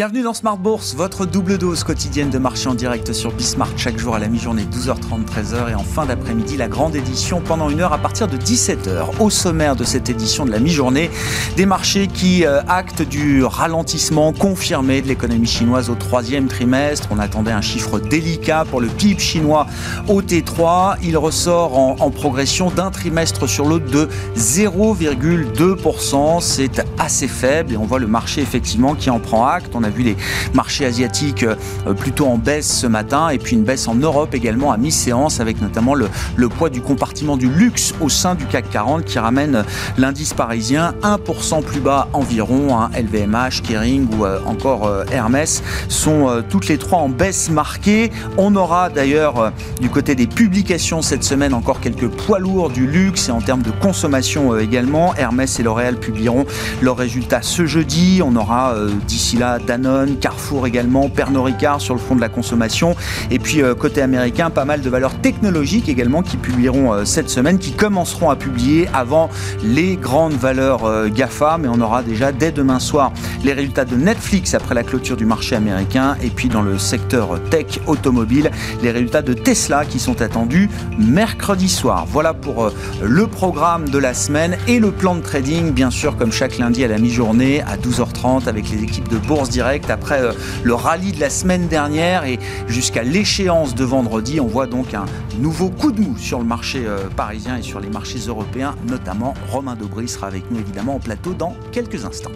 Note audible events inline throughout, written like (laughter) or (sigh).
Bienvenue dans Smart Bourse, votre double dose quotidienne de marché en direct sur Bismart chaque jour à la mi-journée 12h30 13h et en fin d'après-midi la grande édition pendant une heure à partir de 17h. Au sommaire de cette édition de la mi-journée, des marchés qui euh, actent du ralentissement confirmé de l'économie chinoise au troisième trimestre. On attendait un chiffre délicat pour le PIB chinois au T3. Il ressort en, progression d'un trimestre sur l'autre de 0,2%. C'est assez faible et on voit le marché effectivement qui en prend acte. Vu les marchés asiatiques euh, plutôt en baisse ce matin et puis une baisse en Europe également à mi-séance avec notamment le, le poids du compartiment du luxe au sein du CAC 40 qui ramène l'indice parisien 1% plus bas environ. Hein. LVMH, Kering ou euh, encore euh, Hermès sont toutes les trois en baisse marquée. On aura d'ailleurs du côté des publications cette semaine encore quelques poids lourds du luxe et en termes de consommation également. Hermès et L'Oréal publieront leurs résultats ce jeudi. On aura d'ici là Danone, Carrefour également, Pernod Ricard sur le front de la consommation. Et puis euh, côté américain, pas mal de valeurs technologiques également qui publieront euh, cette semaine, qui commenceront à publier avant les grandes valeurs euh, GAFA. Mais on aura déjà dès demain soir les résultats de Netflix après la clôture du marché américain. Et puis dans le secteur tech automobile, les résultats de Tesla qui sont attendus mercredi soir. Voilà pour le programme de la semaine et le plan de trading, bien sûr, comme chaque lundi à la mi-journée à 12h30 avec les équipes de Bourse après euh, le rallye de la semaine dernière et jusqu'à l'échéance de vendredi. On voit donc un nouveau coup de mou sur le marché euh, parisien et sur les marchés européens, notamment. Romain Dobry sera avec nous évidemment en plateau dans quelques instants.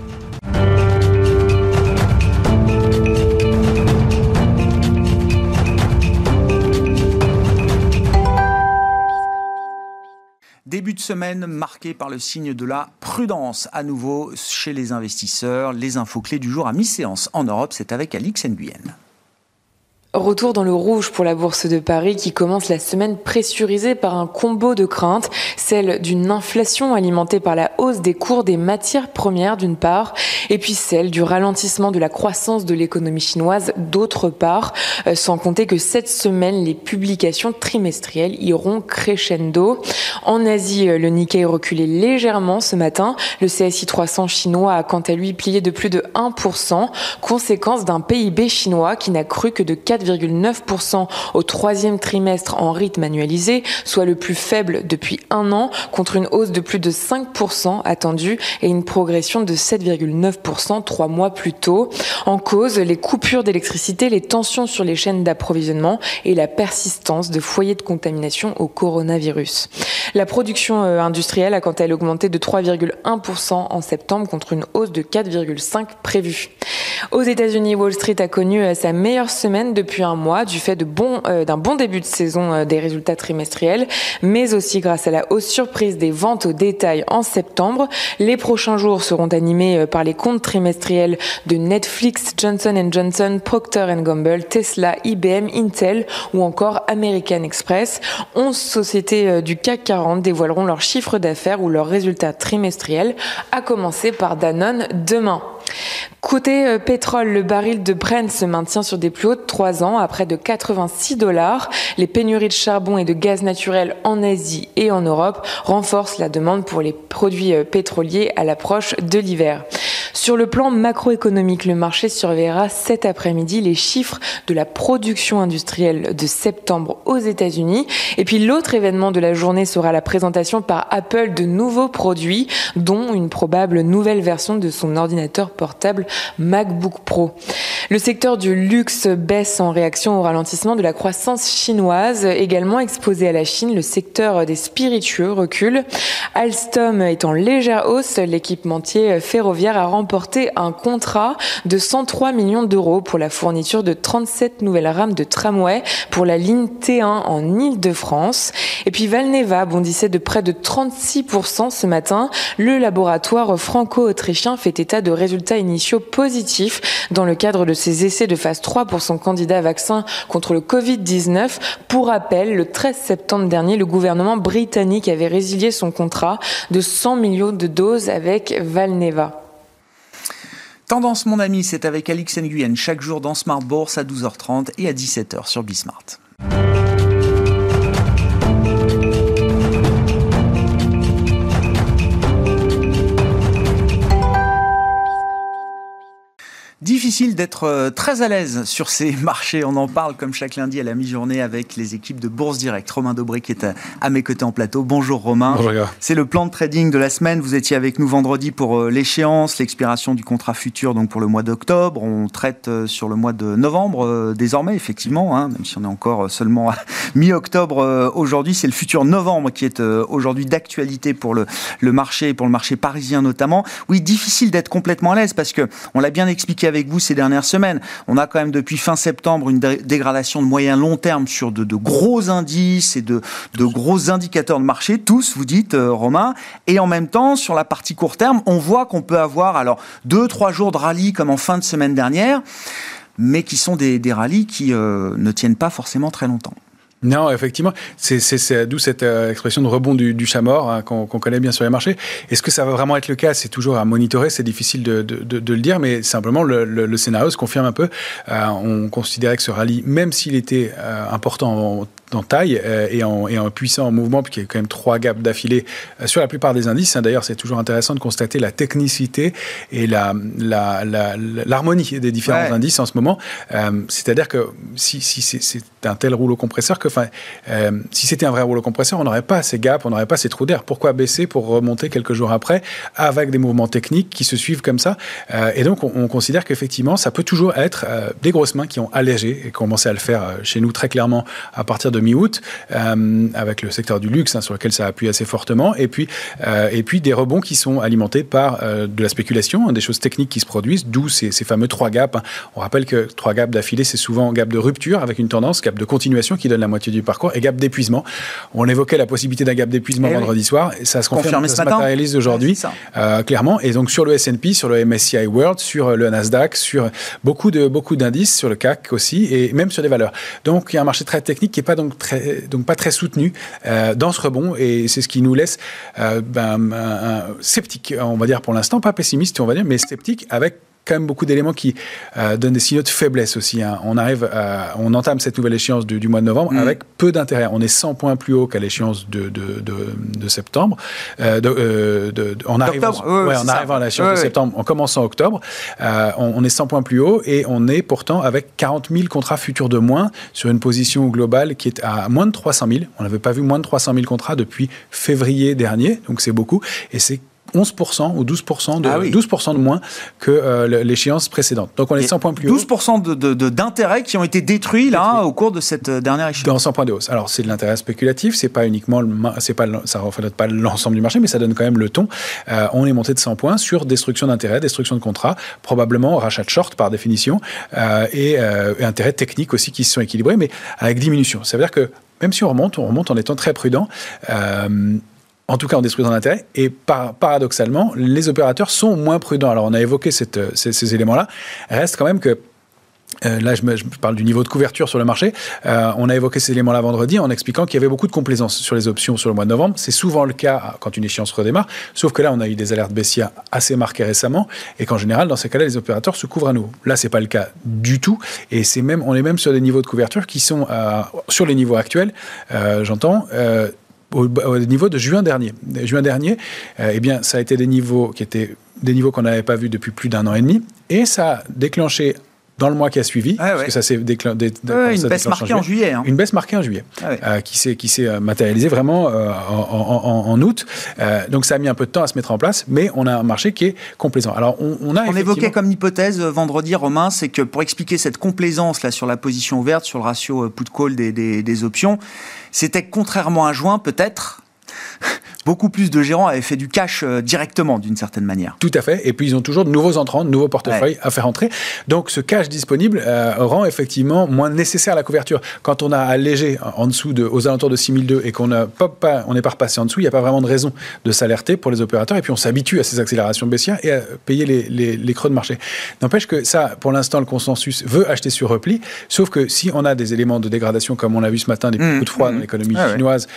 Semaine marqué par le signe de la prudence à nouveau chez les investisseurs. Les infos clés du jour à mi-séance en Europe, c'est avec Alix Nguyen. Retour dans le rouge pour la Bourse de Paris qui commence la semaine pressurisée par un combo de craintes, celle d'une inflation alimentée par la hausse des cours des matières premières d'une part, et puis celle du ralentissement de la croissance de l'économie chinoise d'autre part, euh, sans compter que cette semaine, les publications trimestrielles iront crescendo. En Asie, euh, le Nikkei reculait légèrement ce matin, le CSI 300 chinois a quant à lui plié de plus de 1%, conséquence d'un PIB chinois qui n'a cru que de 4 4,9% au troisième trimestre en rythme annualisé, soit le plus faible depuis un an, contre une hausse de plus de 5% attendue et une progression de 7,9% trois mois plus tôt. En cause, les coupures d'électricité, les tensions sur les chaînes d'approvisionnement et la persistance de foyers de contamination au coronavirus. La production euh, industrielle a quant à elle augmenté de 3,1% en septembre contre une hausse de 4,5% prévue. Aux États-Unis, Wall Street a connu euh, sa meilleure semaine depuis un mois du fait euh, d'un bon début de saison euh, des résultats trimestriels, mais aussi grâce à la hausse surprise des ventes au détail en septembre. Les prochains jours seront animés par les comptes trimestriels de Netflix, Johnson Johnson, Procter Gamble, Tesla, IBM, Intel ou encore American Express. 11 sociétés du CAC 40 dévoileront leurs chiffres d'affaires ou leurs résultats trimestriels, à commencer par Danone demain. Côté euh, pétrole, le baril de Brent se maintient sur des plus hauts de 3 ans à près de 86 dollars. Les pénuries de charbon et de gaz naturel en Asie et en Europe renforcent la demande pour les produits euh, pétroliers à l'approche de l'hiver. Sur le plan macroéconomique, le marché surveillera cet après-midi les chiffres de la production industrielle de septembre aux États-Unis. Et puis l'autre événement de la journée sera la présentation par Apple de nouveaux produits, dont une probable nouvelle version de son ordinateur portable MacBook Pro. Le secteur du luxe baisse en réaction au ralentissement de la croissance chinoise. Également exposé à la Chine, le secteur des spiritueux recule. Alstom est en légère hausse. L'équipementier ferroviaire a remporté un contrat de 103 millions d'euros pour la fourniture de 37 nouvelles rames de tramway pour la ligne T1 en Ile-de-France. Et puis Valneva bondissait de près de 36% ce matin. Le laboratoire franco-autrichien fait état de résultats initiaux positifs dans le cadre de ses essais de phase 3 pour son candidat vaccin contre le Covid-19. Pour rappel, le 13 septembre dernier, le gouvernement britannique avait résilié son contrat de 100 millions de doses avec Valneva. Tendance, mon ami, c'est avec Alix Nguyen chaque jour dans Smart Bourse à 12h30 et à 17h sur Bismart. Difficile d'être euh, très à l'aise sur ces (laughs) marchés. On en parle comme chaque lundi à la mi-journée avec les équipes de Bourse Direct. Romain Dobré qui est à, mes côtés en plateau. Bonjour Romain. Bonjour. C'est le plan de trading de la semaine. Vous étiez avec nous vendredi pour euh, l'échéance, l'expiration du contrat futur donc pour le mois d'octobre. On traite euh, sur le mois de novembre désormais, effectivement, hein, même si on est encore seulement à (laughs) mi-octobre aujourd'hui. C'est le futur novembre qui est aujourd'hui d'actualité pour le, le marché, pour le marché parisien notamment. Oui, difficile d'être complètement à l'aise parce que on l'a bien expliqué avec vous ces dernières semaines. On a quand même depuis fin septembre une dégradation de moyen long terme sur de, gros indices et de, gros indicateurs de marché, tous, vous dites, euh, Romain. Et en même temps, sur la partie court terme, on voit qu'on peut avoir alors deux, trois jours de rallye comme en fin de semaine dernière, mais qui sont des, rallyes qui euh, ne tiennent pas forcément très longtemps. Non, effectivement, c'est d'où cette euh, expression de rebond du, du chat mort hein, qu'on connaît bien sur les marchés. Est-ce que ça va vraiment être le cas? C'est toujours à monitorer, c'est difficile de, le dire, mais simplement le, le, scénario se confirme un peu. Euh, on considérait que ce rallye, même s'il était euh, important en en taille euh, et, en, et, en, puissant en mouvement, puisqu'il y a quand même trois gaps d'affilée euh, sur la plupart des indices. Hein. D'ailleurs, c'est toujours intéressant de constater la technicité et l'harmonie la, des différents indices en ce moment. Euh, c'est-à-dire que si, si c'est un tel rouleau compresseur que, si c'était un vrai rouleau compresseur, on n'aurait pas ces gaps, on n'aurait pas ces trous d'air. Pourquoi baisser pour remonter quelques jours après avec des mouvements techniques qui se suivent comme ça? Et donc, on, considère qu'effectivement, ça peut toujours être des grosses mains qui ont allégé et commencé à le faire chez nous très clairement à partir de mi-août, euh, avec le secteur du luxe, hein, sur lequel ça appuie assez fortement, et puis, euh, et puis des rebonds qui sont alimentés par euh, de la spéculation, hein, des choses techniques qui se produisent, d'où ces, ces, fameux trois gaps. Hein. On rappelle que trois gaps d'affilée, c'est souvent gap de rupture avec une tendance, gap de continuation qui donne la moitié du parcours, et gap d'épuisement. On évoquait la possibilité d'un gap d'épuisement eh vendredi soir, et ça se confirme, ça se matérialise aujourd'hui, clairement. Et donc sur le S&P, sur le MSCI World, sur le Nasdaq, sur beaucoup de beaucoup d'indices, sur le CAC aussi, et même sur des valeurs. Donc il y a un marché très technique qui n'est pas donc donc pas très soutenu euh, dans ce rebond. Et c'est ce qui nous laisse euh, ben, sceptique, on va dire pour l'instant, pas pessimiste, on va dire, mais sceptique avec quand même beaucoup d'éléments qui euh, donnent des signaux de faiblesse aussi. Hein. On arrive, on entame cette nouvelle échéance du, mois de novembre mm. avec peu d'intérêt. On est 100 points plus haut qu'à l'échéance de, de, de, septembre. Euh, euh, de, on arrive, ouais, on arrive à l'échéance de septembre en commençant octobre. On, est 100 points plus haut et on est pourtant avec 40 000 contrats futurs de moins sur une position globale qui est à moins de 300 000. On n'avait pas vu moins de 300 000 contrats depuis février dernier, donc c'est beaucoup. Et c'est 11% ou 12% de, 12 ah de moins que euh, l'échéance précédente. Donc on est 100 points plus 12% d'intérêts de, qui ont été détruits là au cours de cette euh, dernière échéance. Dans 100 points de hausse. Alors c'est de l'intérêt spéculatif, c'est pas uniquement c'est pas ça reflète pas l'ensemble du marché, mais ça donne quand même le ton. Euh, on est monté de 100 points sur destruction d'intérêts, destruction de contrats, probablement rachat de short par définition et, et intérêts techniques aussi qui se sont équilibrés, mais avec diminution. Ça veut dire que même si on remonte, on remonte en étant très prudent. Euh, en tout cas en détruisant l'intérêt. Et paradoxalement, les opérateurs sont moins prudents. Alors on a évoqué euh, ces, éléments-là. Reste quand même que euh, là, je, parle du niveau de couverture sur le marché. Euh, on a évoqué ces éléments-là vendredi en expliquant qu'il y avait beaucoup de complaisance sur les options sur le mois de novembre. C'est souvent le cas quand une échéance redémarre, sauf que là, on a eu des alertes baissières assez marquées récemment, et qu'en général, dans ces cas-là, les opérateurs se couvrent à nouveau. Là, c'est pas le cas du tout, et c'est même, on est même sur des niveaux de couverture qui sont sur les niveaux actuels. j'entends au, niveau de juin dernier. Juin dernier, euh, eh bien, ça a été des niveaux qui étaient des niveaux qu'on n'avait pas vus depuis plus d'un an et demi, et ça a déclenché dans le mois qui a suivi, parce que ça s'est déclenché. une baisse marquée en juillet. Hein. Une baisse marquée en juillet, ah euh, qui s'est qui s'est euh, matérialisée vraiment en, août. donc ça a mis un peu de temps à se mettre en place, mais on a un marché qui est complaisant. Alors on, a on évoquait comme hypothèse vendredi, Romain, c'est que pour expliquer cette complaisance là sur la position ouverte, sur le ratio put call des, des, des options c'était contrairement à juin, peut-être, beaucoup plus de gérants avaient fait du cash euh, directement, d'une certaine manière. Tout à fait. Et puis, ils ont toujours de nouveaux entrants, de nouveaux portefeuilles à faire entrer. Donc, ce cash disponible euh, rend effectivement moins nécessaire la couverture. Quand on a allégé en dessous de, aux alentours de 6002 et qu'on n'est pas, on pas repassé en dessous, il n'y a pas vraiment de raison de s'alerter pour les opérateurs. Et puis, on s'habitue à ces accélérations baissières et à payer les, les, creux de marché. N'empêche que ça, pour l'instant, le consensus veut acheter sur repli. Sauf que si on a des éléments de dégradation, comme on l'a vu ce matin, des mmh, coups de froid dans mmh. l'économie ah chinoise,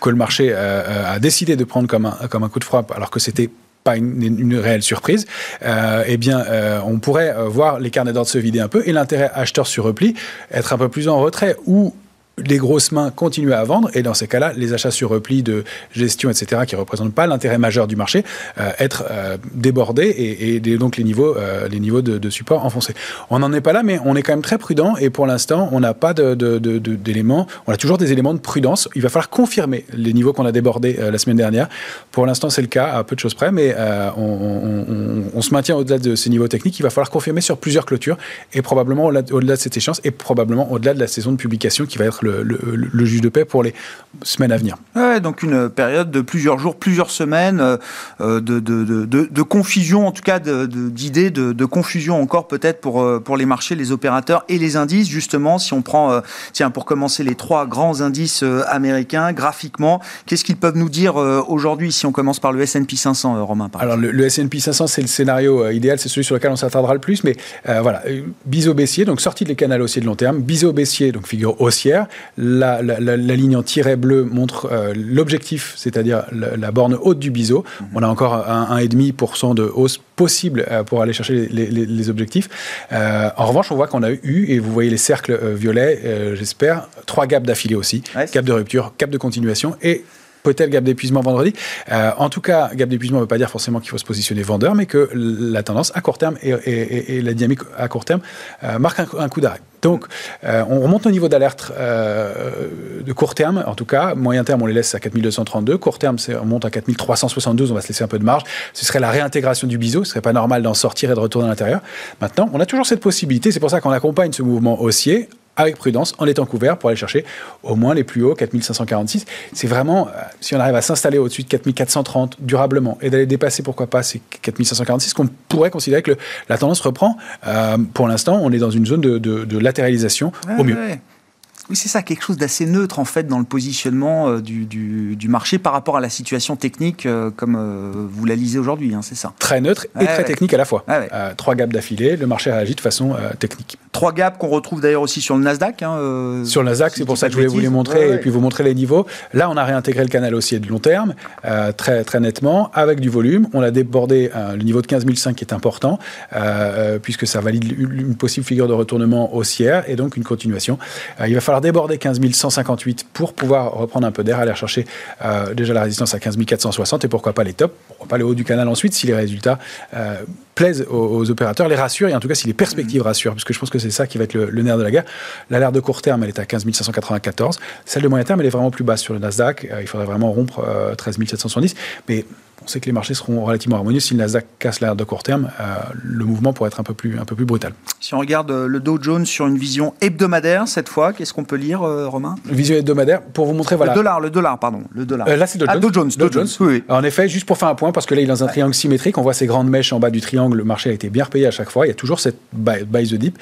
que le marché euh, euh, a décidé de prendre comme un, coup de frappe, alors que c'était pas une, réelle surprise, euh, eh bien, on pourrait voir les carnets d'ordre se vider un peu et l'intérêt acheteur sur repli être un peu plus en retrait ou les grosses mains continuent à vendre et dans ces cas-là, les achats sur repli de gestion, etc., qui ne représentent pas l'intérêt majeur du marché, euh, être euh, débordés et, donc les niveaux, euh, les niveaux de, support enfoncés. On n'en est pas là, mais on est quand même très prudent et pour l'instant, on n'a pas d'éléments. On a toujours des éléments de prudence. Il va falloir confirmer les niveaux qu'on a débordés la semaine dernière. Pour l'instant, c'est le cas à peu de choses près, mais on, se maintient au-delà de ces niveaux techniques. Il va falloir confirmer sur plusieurs clôtures et probablement au-delà de cette échéance et probablement au-delà de la saison de publication qui va être le, juge de paix pour les semaines à venir. Ouais, donc une période de plusieurs jours, plusieurs semaines euh, euh, de, de, confusion, en tout cas d'idées, de, confusion encore peut-être pour, euh, pour les marchés, les opérateurs et les indices. Justement, si on prend, tiens, pour commencer, les trois grands indices américains, graphiquement, qu'est-ce qu'ils peuvent nous dire aujourd'hui si on commence par le S&P 500, Romain Alors le, le S&P 500, c'est le scénario idéal, c'est celui sur lequel on s'attardera le plus, mais voilà, biseau baissier, donc sortie des canaux haussiers de long terme, biseau baissier, donc figure haussière, la, ligne en tiret bleu montre euh, l'objectif, c'est-à-dire la, borne haute du biseau. Mhm. On a encore un 1,5% de hausse possible euh, pour aller chercher les, objectifs. Euh, en revanche, on voit qu'on a eu, et vous voyez les cercles violets, j'espère, trois gaps d'affilée aussi. cap de rupture, cap de continuation et peut-être gap d'épuisement vendredi. en tout cas, gap d'épuisement ne veut pas dire forcément qu'il faut se positionner vendeur, mais que la tendance à court terme et, la dynamique à court terme marquent un coup d'arrêt. Donc, euh, on remonte au niveau d'alerte euh, de court terme, en tout cas. Moyen terme, on les laisse à 4232. Court terme, on monte à 4372. On va se laisser un peu de marge. Ce serait la réintégration du biseau. Ce serait pas normal d'en sortir et de retourner à l'intérieur. Maintenant, on a toujours cette possibilité. C'est pour ça qu'on accompagne ce mouvement haussier avec prudence, en étant couvert pour aller chercher au moins les plus hauts, 4546. C'est vraiment, euh, si on arrive à s'installer au-dessus de 4430 durablement et d'aller dépasser, pourquoi pas, ces 4546, qu'on pourrait considérer que la tendance reprend. Euh, pour l'instant, on est dans une zone de, latéralisation au mieux. Oui, c'est ça, quelque chose d'assez neutre en fait dans le positionnement euh, du, du, marché par rapport à la situation technique euh, comme euh, vous la lisez aujourd'hui, hein, c'est ça Très neutre et très technique à la fois. trois gaps d'affilée, le marché réagit de façon technique. Trois gaps qu'on retrouve d'ailleurs aussi sur le Nasdaq. Hein, sur le Nasdaq, c'est pour ça que je voulais vous les montrer et puis vous montrer les niveaux. Là, on a réintégré le canal haussier de long terme très, très nettement avec du volume. On a débordé le niveau de 15 500 qui est important puisque ça valide une possible figure de retournement haussière et donc une continuation. il va falloir déborder 15 158 pour pouvoir reprendre un peu d'air, aller chercher euh, déjà la résistance à 15 460 et pourquoi pas les tops, pourquoi pas le haut du canal ensuite si les résultats euh, plaisent aux, opérateurs, les rassurent et en tout cas si les perspectives mmh. rassurent, parce que je pense que c'est ça qui va être le, nerf de la guerre. L'alerte de court terme, elle est à 15 594. Celle de moyen terme, elle est vraiment plus basse sur le Nasdaq. Euh, il faudrait vraiment rompre 13 770. Mais on sait que les marchés seront relativement harmonieux. Si le Nasdaq casse l'air de court terme, euh, le mouvement pourrait être un peu, plus, un peu plus brutal. Si on regarde euh, le Dow Jones sur une vision hebdomadaire, cette fois, qu'est-ce qu'on peut lire, euh, Romain? Vision hebdomadaire, pour vous montrer, voilà. Le dollar, le dollar, pardon. Le dollar. là, c'est Dow ah, Jones. Dow Jones, Oui, En effet, juste pour faire un point, parce que là, il est dans un triangle symétrique, on voit ces grandes mèches en bas du triangle, le marché a été bien repayé à chaque fois, il y a toujours cette buy, the dip.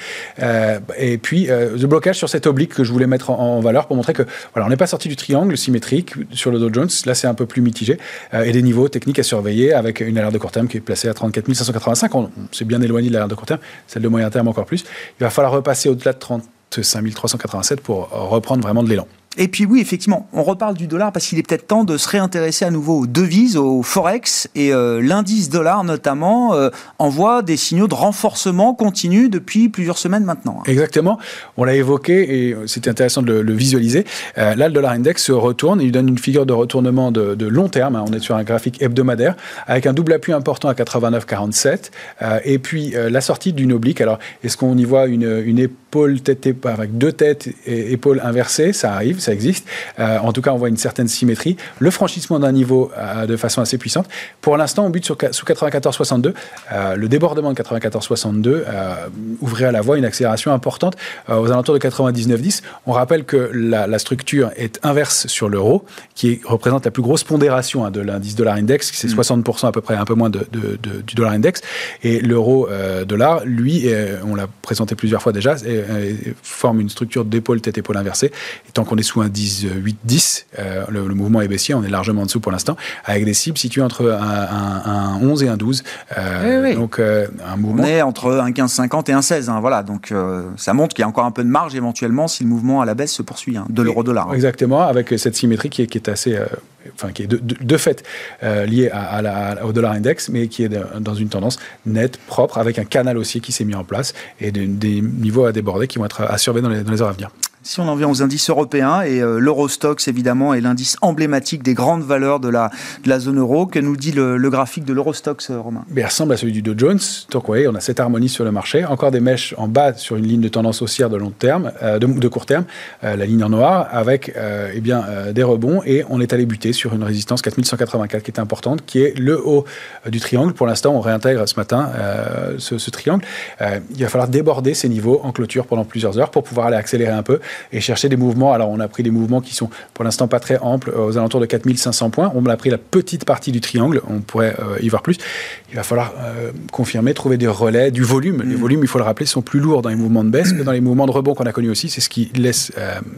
et puis, le blocage sur cette oblique que je voulais mettre en, valeur pour montrer que, voilà, on n'est pas sorti du triangle symétrique sur le Dow Jones, là, c'est un peu plus mitigé, et des niveaux techniques à surveiller avec une alerte de court terme qui est placée à 34 585. On, s'est bien éloigné de l'alerte de court terme, celle de moyen terme encore plus. Il va falloir repasser au-delà de 35 387 pour reprendre vraiment de l'élan. Et puis oui, effectivement, on reparle du dollar parce qu'il est peut-être temps de se réintéresser à nouveau aux devises, au forex, et euh, l'indice dollar notamment euh, envoie des signaux de renforcement continu depuis plusieurs semaines maintenant. Exactement, on l'a évoqué et c'était intéressant de le, visualiser. Euh, là, le dollar index se retourne, il donne une figure de retournement de, long terme, hein. on est sur un graphique hebdomadaire, avec un double appui important à 89,47, et puis la sortie d'une oblique. Alors, est-ce qu'on y voit une, une épaule, tête, avec deux têtes et épaules inversées? Ça arrive ça existe. Euh, en tout cas, on voit une certaine symétrie. Le franchissement d'un niveau euh, de façon assez puissante. Pour l'instant, on bute sur, sous 94,62. Euh, le débordement de 94,62 ouvrait à la voie une accélération importante aux alentours de 99,10. On rappelle que la, structure est inverse sur l'euro, qui représente la plus grosse pondération hein, de l'indice dollar index, qui c'est 60% mm. à peu près, un peu moins de, du dollar index. Et l'euro dollar, lui, on l'a présenté plusieurs fois déjà, forme une structure d'épaule tête épaule inversée. Et tant qu'on est sous un 10, 8, 10. le, mouvement est baissier, on est largement en dessous pour l'instant, avec des cibles situées entre un, 11 et un 12. Euh, donc, euh, un mouvement. On est entre un 15,50 et un 16. Hein, voilà, donc euh, ça montre qu'il y a encore un peu de marge éventuellement si le mouvement à la baisse se poursuit, hein, de l'euro-dollar. Hein. Exactement, avec cette symétrie qui est, qui est assez enfin qui est de, fait à, la, au dollar index, mais qui est dans une tendance nette, propre, avec un canal haussier qui s'est mis en place et des niveaux à déborder qui vont être à surveiller dans les, dans les heures à venir. Si on en vient aux indices européens, et euh, l'Eurostox évidemment est l'indice emblématique des grandes valeurs de la, de la zone euro, que nous dit le, graphique de l'Eurostox, euh, Romain? Il ressemble à celui du Dow Jones. Donc oui, on a cette harmonie sur le marché. Encore des mèches en bas sur une ligne de tendance haussière de long terme, euh, de, court terme, la ligne en noir, avec eh bien, des rebonds, et on est allé buter sur une résistance 4184 qui est importante, qui est le haut du triangle. Pour l'instant, on réintègre ce matin ce, triangle. il va falloir déborder ces niveaux en clôture pendant plusieurs heures pour pouvoir aller accélérer un peu et chercher des mouvements. Alors, on a pris des mouvements qui sont pour l'instant pas très amples, euh, aux alentours de 4500 points. On a pris la petite partie du triangle, on pourrait euh, y voir plus. Il va falloir euh, confirmer, trouver des relais, du volume. Les mm. volumes, il faut le rappeler, sont plus lourds dans les mouvements de baisse que dans les mouvements de rebond qu'on a connus aussi. C'est ce qui laisse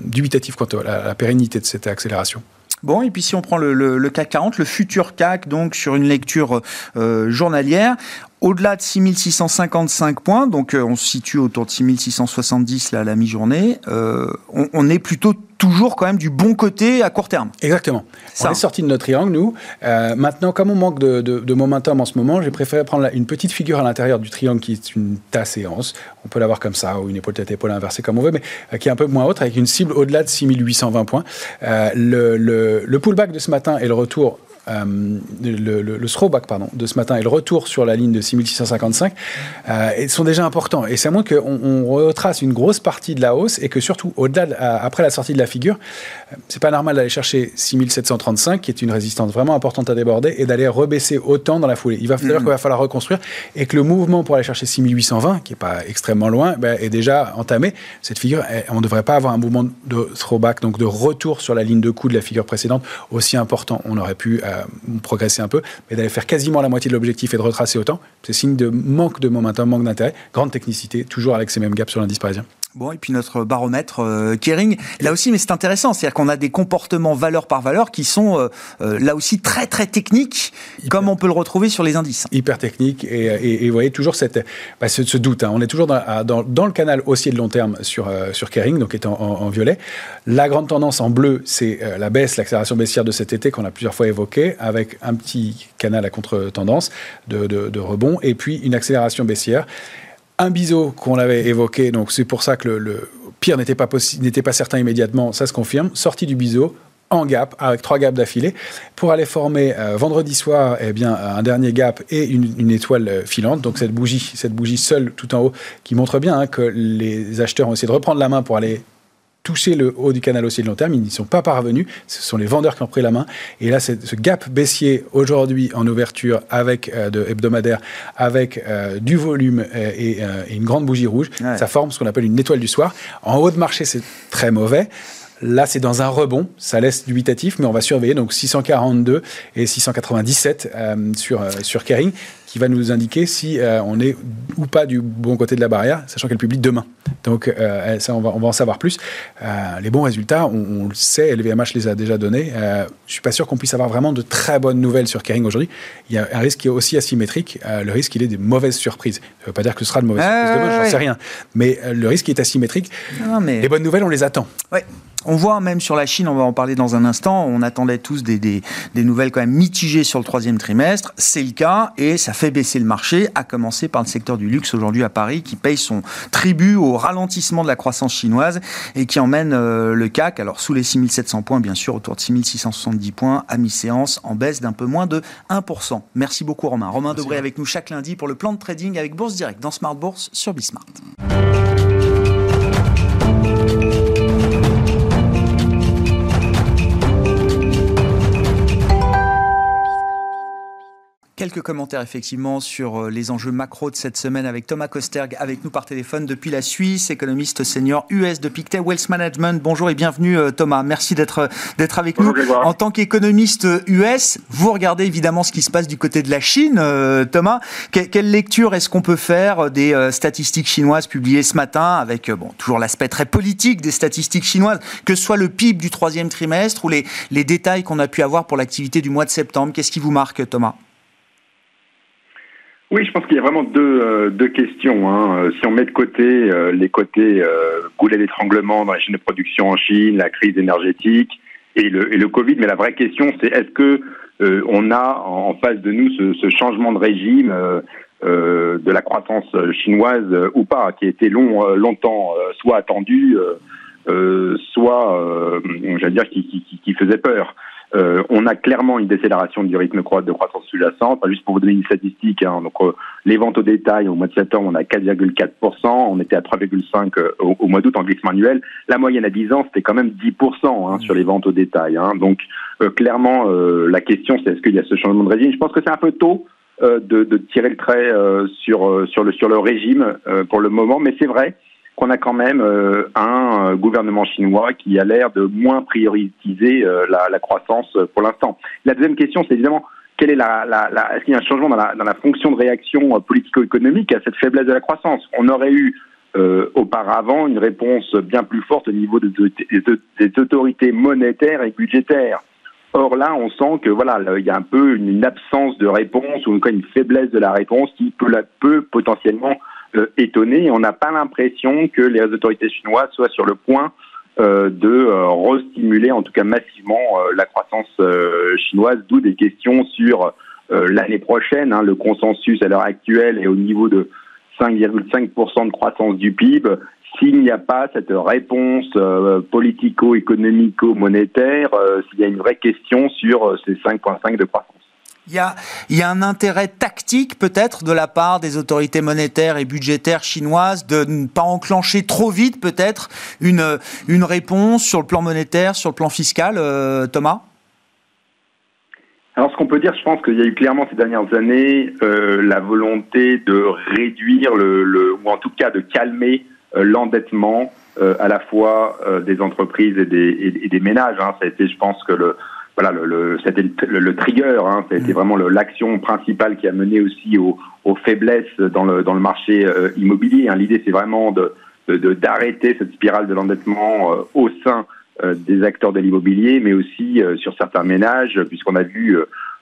dubitatif quant à la, pérennité de cette accélération. Bon, et puis si on prend le, CAC 40, le futur CAC, donc sur une lecture journalière, au-delà de 6655 points, donc on se situe autour de 6670 là, à la mi-journée, on, on, est plutôt toujours quand même du bon côté à court terme. Exactement. Ça. On est sorti de notre triangle, nous. Euh, maintenant, comme on manque de, de, momentum en ce moment, j'ai préféré prendre une petite figure à l'intérieur du triangle qui est une tasse séance. On peut l'avoir comme ça, ou une épaule tête épaule inversée comme on veut, mais euh, qui est un peu moins haute, avec une cible au-delà de 6820 points. Euh, le, le, le pullback de ce matin et le retour euh, le, le, throwback pardon, de ce matin et le retour sur la ligne de 6655 euh, sont déjà importants. Et c'est à moins qu'on on retrace une grosse partie de la hausse et que surtout, au-delà, après la sortie de la figure, euh, c'est pas normal d'aller chercher 6735, qui est une résistance vraiment importante à déborder, et d'aller rebaisser autant dans la foulée. Il va falloir qu'il va falloir reconstruire et que le mouvement pour aller chercher 6820, qui est pas extrêmement loin, ben, est déjà entamé. Cette figure, on ne devrait pas avoir un mouvement de throwback, donc de retour sur la ligne de coup de la figure précédente aussi important. On aurait pu euh, progresser un peu, mais d'aller faire quasiment la moitié de l'objectif et de retracer autant, c'est signe de manque de momentum, manque d'intérêt, grande technicité, toujours avec ces mêmes gaps sur l'indice parisien. Bon, et puis notre baromètre euh, Kering, là aussi, mais c'est intéressant, c'est-à-dire qu'on a des comportements valeur par valeur qui sont euh, euh, là aussi très très techniques, comme on peut le retrouver sur les indices. Hyper technique, et, vous voyez toujours cette, bah, ce, doute. Hein. On est toujours dans, dans, le canal haussier de long terme sur, sur Kering, donc étant en, violet. La grande tendance en bleu, c'est la baisse, l'accélération baissière de cet été qu'on a plusieurs fois évoqué, avec un petit canal à contre-tendance de, de, de rebond, et puis une accélération baissière un biseau qu'on avait évoqué, donc c'est pour ça que le, pire n'était pas, n'était pas certain immédiatement, ça se confirme, sortie du biseau, en gap, avec trois gaps d'affilée, pour aller former euh, vendredi soir eh bien, un dernier gap et une, étoile euh, filante. Donc cette bougie, cette bougie seule tout en haut, qui montre bien hein, que les acheteurs ont essayé de reprendre la main pour aller toucher le haut du canal haussier de long terme. Ils n'y sont pas parvenus. Ce sont les vendeurs qui ont pris la main. Et là, ce gap baissier aujourd'hui en ouverture avec euh, de hebdomadaire, avec euh, du volume euh, et, une grande bougie rouge, ça forme ce qu'on appelle une étoile du soir. En haut de marché, c'est très mauvais. Là, c'est dans un rebond, ça laisse dubitatif, mais on va surveiller donc 642 et 697 sur, sur Kering qui va nous indiquer si euh, on est ou pas du bon côté de la barrière, sachant qu'elle publie demain. Donc euh, ça, on va, on va en savoir plus. Euh, les bons résultats, on, le sait, LVMH les a déjà donnés. je suis pas sûr qu'on puisse avoir vraiment de très bonnes nouvelles sur Kering aujourd'hui. Il y a un risque qui est aussi asymétrique. le risque, il est des mauvaises surprises. Ça ne veut pas dire que ce sera de mauvaises surprises demain, j'en sais rien. Mais le risque est asymétrique. mais... Les bonnes nouvelles, on les attend. Ouais. On voit même sur la Chine, on va en parler dans un instant, on attendait tous des, des, des nouvelles quand même mitigées sur le troisième trimestre. C'est le cas et ça fait baisser le marché, à commencer par le secteur du luxe aujourd'hui à Paris qui paye son tribut au ralentissement de la croissance chinoise et qui emmène euh, le CAC, alors sous les 6700 points bien sûr, autour de 6670 points à mi-séance en baisse d'un peu moins de 1%. Merci beaucoup Romain. Romain Debré avec nous chaque lundi pour le plan de trading avec Bourse Direct dans Smart Bourse sur Bismart. Quelques commentaires effectivement sur euh, les enjeux macro de cette semaine avec Thomas Kosterg avec nous par téléphone depuis la Suisse, économiste senior US de Pictet Wealth Management. Bonjour et bienvenue euh, Thomas, merci d'être euh, d'être avec nous. En tant qu'économiste US, vous regardez évidemment ce qui se passe du côté de la Chine. Thomas, quelle lecture est-ce qu'on peut faire des statistiques chinoises publiées ce matin avec bon toujours l'aspect très politique des statistiques chinoises, que ce soit le PIB du troisième trimestre ou les, les détails qu'on a pu avoir pour l'activité du mois de septembre? Qu'est-ce qui vous marque Thomas? Oui, je pense qu'il y a vraiment deux, euh, deux questions. Hein. Euh, si on met de côté euh, les côtés goulet d'étranglement dans les chaînes de production en Chine, la crise énergétique et le, et le Covid, mais la vraie question, c'est est-ce que on a en face de nous ce, ce changement de régime de la croissance chinoise ou pas, qui a été long, longtemps soit attendu soit, j'allais dire, qui, qui, qui faisait peur. Euh, on a clairement une décélération du rythme de croissance sous-jacente. Juste pour vous donner une statistique, hein, donc euh, les ventes au détail au mois de septembre, on a 4,4%, on était à 3,5% euh, au, mois d'août en glissement annuel. La moyenne à 10 ans, c'était quand même 10% hein, sur les ventes au détail. Hein. Donc clairement, la question, c'est est-ce qu'il y a ce changement de régime? Je pense que c'est un peu tôt. De, de, tirer le trait sur sur le sur le régime pour le moment, mais c'est vrai qu'on a quand même euh, un euh, gouvernement chinois qui a l'air de moins prioriser euh, la, la, croissance pour l'instant. La deuxième question, c'est évidemment quelle est la, la, la est-ce qu'il y a un changement dans la, dans la fonction de réaction politico-économique à cette faiblesse de la croissance? On aurait eu euh, auparavant une réponse bien plus forte au niveau des, des, autorités monétaires et budgétaires. Or là, on sent que voilà, il y a un peu une, absence de réponse ou une faiblesse de la réponse qui peut, peut potentiellement euh, étonné. On n'a pas l'impression que les autorités chinoises soient sur le point euh, de euh, restimuler, en tout cas massivement, la croissance chinoise, d'où des questions sur l'année prochaine. Hein. le consensus à l'heure actuelle est au niveau de 5,5% de croissance du PIB. S'il n'y a pas cette réponse politico-économico-monétaire, s'il y a une vraie question sur ces 5,5% de croissance. Il y, a, un intérêt tactique peut-être de la part des autorités monétaires et budgétaires chinoises de ne pas enclencher trop vite peut-être une, réponse sur le plan monétaire, sur le plan fiscal, euh, Thomas? Alors, ce qu'on peut dire, je pense qu'il y a eu clairement ces dernières années euh, la volonté de réduire le, ou en tout cas de calmer euh, l'endettement à la fois des entreprises et des, et, des ménages. Hein. Ça a été, je pense que le, voilà, le, le c'était le, le, trigger, hein, été mm. vraiment l'action principale qui a mené aussi aux, aux faiblesses dans le, dans le marché euh, immobilier. Hein. L'idée, c'est vraiment de d'arrêter de, cette spirale de l'endettement euh, au sein euh, des acteurs de l'immobilier, mais aussi sur certains ménages, puisqu'on a vu,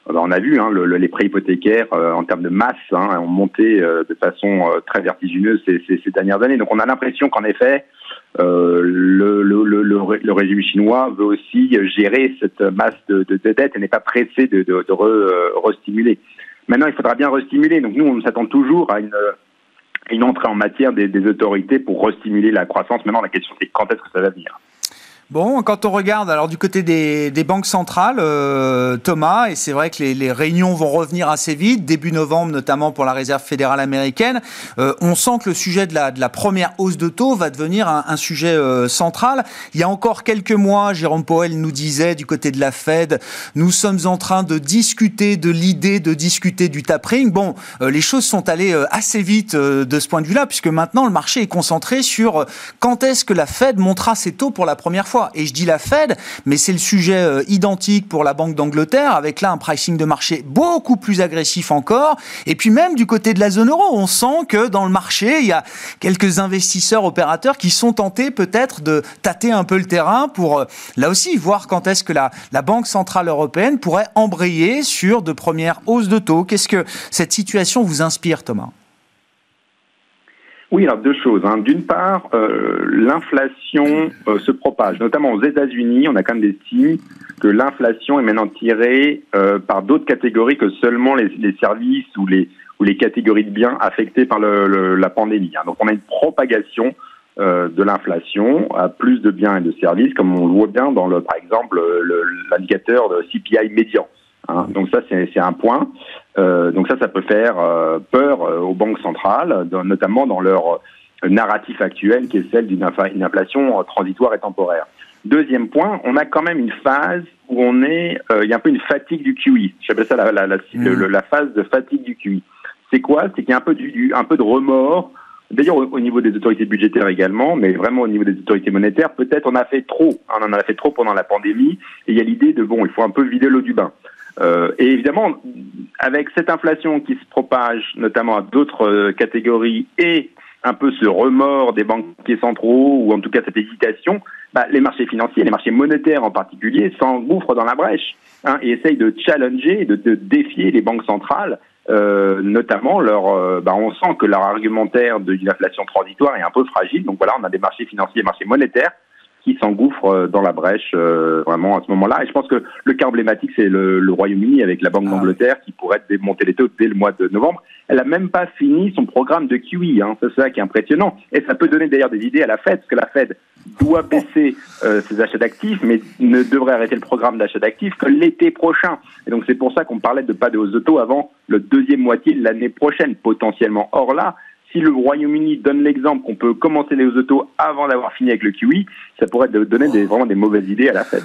on a vu hein, les prêts hypothécaires en termes de masse hein, ont monté de façon très vertigineuse ces, ces, ces, dernières années. Donc on a l'impression qu'en effet, euh, le, le, le, le, régime chinois veut aussi gérer cette masse de, de, de dette et n'est pas pressé de, re, euh, restimuler. Maintenant, il faudra bien restimuler. Donc nous, on s'attend toujours à une, une entrée en matière des, des autorités pour restimuler la croissance. Maintenant, la question c'est quand est-ce que ça va venir? Bon, quand on regarde alors du côté des, des banques centrales, euh, Thomas, et c'est vrai que les, les, réunions vont revenir assez vite, début novembre notamment pour la Réserve fédérale américaine, euh, on sent que le sujet de la, de la première hausse de taux va devenir un, un sujet euh, central. Il y a encore quelques mois, Jérôme Powell nous disait du côté de la Fed, nous sommes en train de discuter de l'idée de discuter du tapering. Bon, euh, les choses sont allées assez vite de ce point de vue-là, puisque maintenant le marché est concentré sur quand est-ce que la Fed montera ses taux pour la première fois. Et je dis la Fed, mais c'est le sujet euh, identique pour la Banque d'Angleterre, avec là un pricing de marché beaucoup plus agressif encore. Et puis même du côté de la zone euro, on sent que dans le marché, il y a quelques investisseurs opérateurs qui sont tentés peut-être de tâter un peu le terrain pour, euh, là aussi, voir quand est-ce que la, la Banque Centrale Européenne pourrait embrayer sur de premières hausses de taux. Qu'est-ce que cette situation vous inspire, Thomas? Oui, alors deux choses. Hein. D'une part, euh, l'inflation euh, se propage, notamment aux États-Unis. On a quand même des signes que l'inflation est maintenant tirée euh, par d'autres catégories que seulement les, les, services ou les ou les catégories de biens affectés par le, la pandémie. Hein. Donc, on a une propagation de l'inflation à plus de biens et de services, comme on le voit bien dans le, par exemple, l'indicateur de CPI médian. Hein. Donc ça, c'est un point. Euh, donc ça, ça peut faire euh, peur euh, aux banques centrales, notamment dans leur narratif actuel qui est celle d'une inflation transitoire et temporaire. Deuxième point, on a quand même une phase où on est, il y a un peu une fatigue du QE. J'appelle ça la, la, la, mmh. la, phase de fatigue du QE. C'est quoi? C'est qu'il y a un peu, du, un peu de remords D'ailleurs, au, niveau des autorités budgétaires également, mais vraiment au niveau des autorités monétaires, peut-être on a fait trop. Hein, on en a fait trop pendant la pandémie. Et il y a l'idée de bon, il faut un peu vider l'eau du bain. Euh, et évidemment, avec cette inflation qui se propage notamment à d'autres euh, catégories et un peu ce remords des banquiers centraux, ou en tout cas cette hésitation, bah, les marchés financiers, les marchés monétaires en particulier, s'engouffrent dans la brèche hein, et essayent de challenger, de, de défier les banques centrales, euh, notamment leur, euh, bah, on sent que leur argumentaire d'une inflation transitoire est un peu fragile. Donc voilà, on a des marchés financiers, des marchés monétaires qui s'engouffre dans la brèche vraiment à ce moment-là. Et je pense que le cas emblématique, c'est le, Royaume-Uni avec la Banque ah d'Angleterre qui pourrait démonter les taux dès le mois de novembre. Elle a même pas fini son programme de QE, hein. c'est ça qui est impressionnant. Et ça peut donner d'ailleurs des idées à la Fed, parce que la Fed doit baisser ses achats d'actifs, mais ne devrait arrêter le programme d'achat d'actifs que l'été prochain. Et donc c'est pour ça qu'on parlait de pas de hausse de taux avant le deuxième moitié de l'année prochaine, potentiellement. Or là, si le Royaume-Uni donne l'exemple qu'on peut commencer les taux avant d'avoir fini avec le QE, ça pourrait donner des, vraiment des mauvaises idées à la Fed.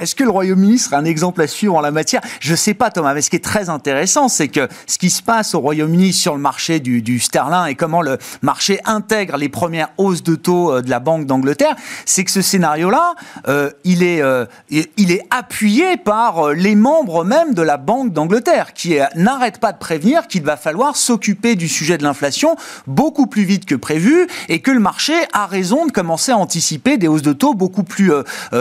Est-ce que le Royaume-Uni serait un exemple à suivre en la matière? Je ne sais pas, Thomas, mais ce qui est très intéressant, c'est que ce qui se passe au Royaume-Uni sur le marché du, du, sterling et comment le marché intègre les premières hausses de taux euh, de la Banque d'Angleterre, c'est que ce scénario-là, euh, il, est, euh, il est appuyé par les membres même de la Banque d'Angleterre, qui n'arrêtent pas de prévenir qu'il va falloir s'occuper du sujet de l'inflation beaucoup plus vite que prévu et que le marché a raison de commencer à anticiper des hausses de taux beaucoup plus,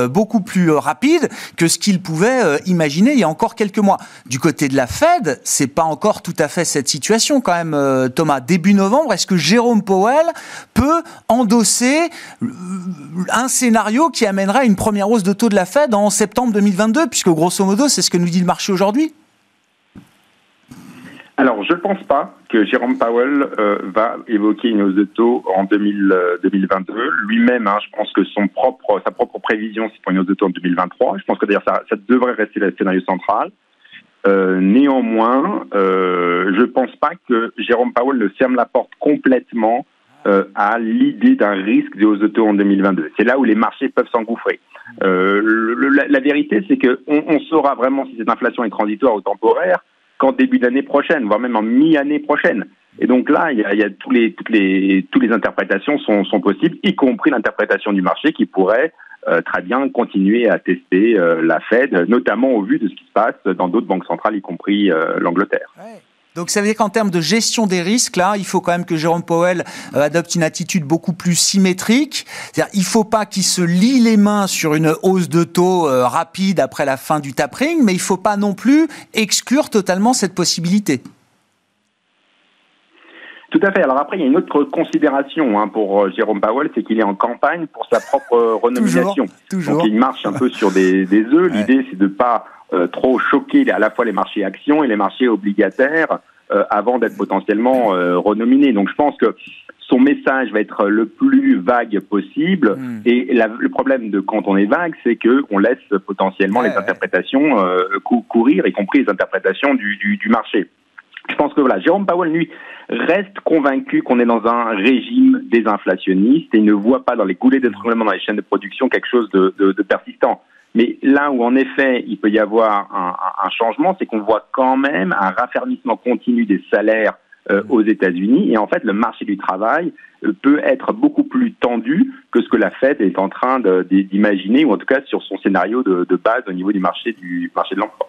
beaucoup plus rapides que ce qu'il pouvait euh, imaginer il y a encore quelques mois. Du côté de la Fed, c'est pas encore tout à fait cette situation quand même, euh, Thomas. Début novembre, est-ce que Jérôme Powell peut endosser euh, un scénario qui amènerait une première hausse de taux de la Fed en septembre 2022, puisque grosso modo, c'est ce que nous dit le marché aujourd'hui alors, je ne pense pas que Jérôme Powell euh, va évoquer une hausse de taux en 2022. Euh, Lui-même, hein, je pense que son propre, sa propre prévision, c'est pour une hausse de taux en 2023. Je pense que d'ailleurs, ça, ça devrait rester le scénario central. Euh, néanmoins, euh, je ne pense pas que Jérôme Powell ne ferme la porte complètement euh, à l'idée d'un risque de hausse de taux en 2022. C'est là où les marchés peuvent s'engouffrer. La, la, vérité, c'est qu'on on saura vraiment si cette inflation est transitoire ou temporaire qu'en début d'année prochaine, voire même en mi-année prochaine. Et donc là, il y a, tous les, toutes les, toutes les interprétations sont, sont possibles, y compris l'interprétation du marché qui pourrait euh, très bien continuer à tester euh, la Fed, notamment au vu de ce qui se passe dans d'autres banques centrales, y compris euh, l'Angleterre. Donc ça veut dire qu'en termes de gestion des risques, là, il faut quand même que Jérôme Powell euh, adopte une attitude beaucoup plus symétrique. C'est-à-dire, il faut pas qu'il se lie les mains sur une hausse de taux euh, rapide après la fin du tapering, mais il faut pas non plus exclure totalement cette possibilité. Tout à fait. Alors après, il y a une autre considération hein, pour euh, Jérôme Powell, c'est qu'il est en campagne pour sa propre (laughs) renomination. toujours, Donc il marche un peu sur des, des œufs. L'idée, c'est de pas euh, trop choquer à la fois les marchés actions et les marchés obligataires euh, avant d'être potentiellement euh, renominé. Donc je pense que son message va être le plus vague possible. Hmm. Et le problème de quand on est vague, c'est que on laisse potentiellement les interprétations courir, y compris les interprétations du, du, du, marché. Je pense que voilà, Jérôme Powell, lui, reste convaincu qu'on est dans un régime désinflationniste et ne voit pas dans les goulets d'étranglement dans les chaînes de production quelque chose de, de, de persistant. Mais là où en effet il peut y avoir un, un changement, c'est qu'on voit quand même un raffermissement continu des salaires euh, aux États-Unis et en fait le marché du travail euh, peut être beaucoup plus tendu que ce que la Fed est en train d'imaginer ou en tout cas sur son scénario de, de base au niveau du marché du marché de l'emploi.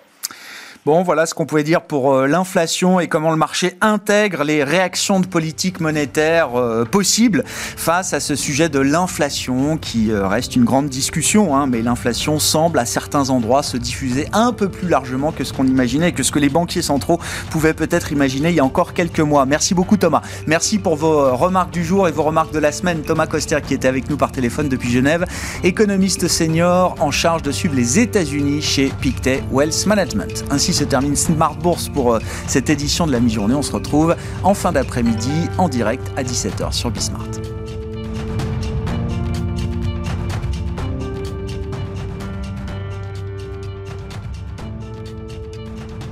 Bon, voilà ce qu'on pouvait dire pour euh, l'inflation et comment le marché intègre les réactions de politique monétaire euh, possibles face à ce sujet de l'inflation qui euh, reste une grande discussion. Hein, mais l'inflation semble à certains endroits se diffuser un peu plus largement que ce qu'on imaginait et que ce que les banquiers centraux pouvaient peut-être imaginer il y a encore quelques mois. Merci beaucoup Thomas. Merci pour vos remarques du jour et vos remarques de la semaine. Thomas Coster qui était avec nous par téléphone depuis Genève, économiste senior en charge de suivre les États-Unis chez Pictet Wealth Management. Se termine Smart Bourse pour euh, cette édition de la mi-journée. On se retrouve en fin d'après-midi en direct à 17h sur Bismart.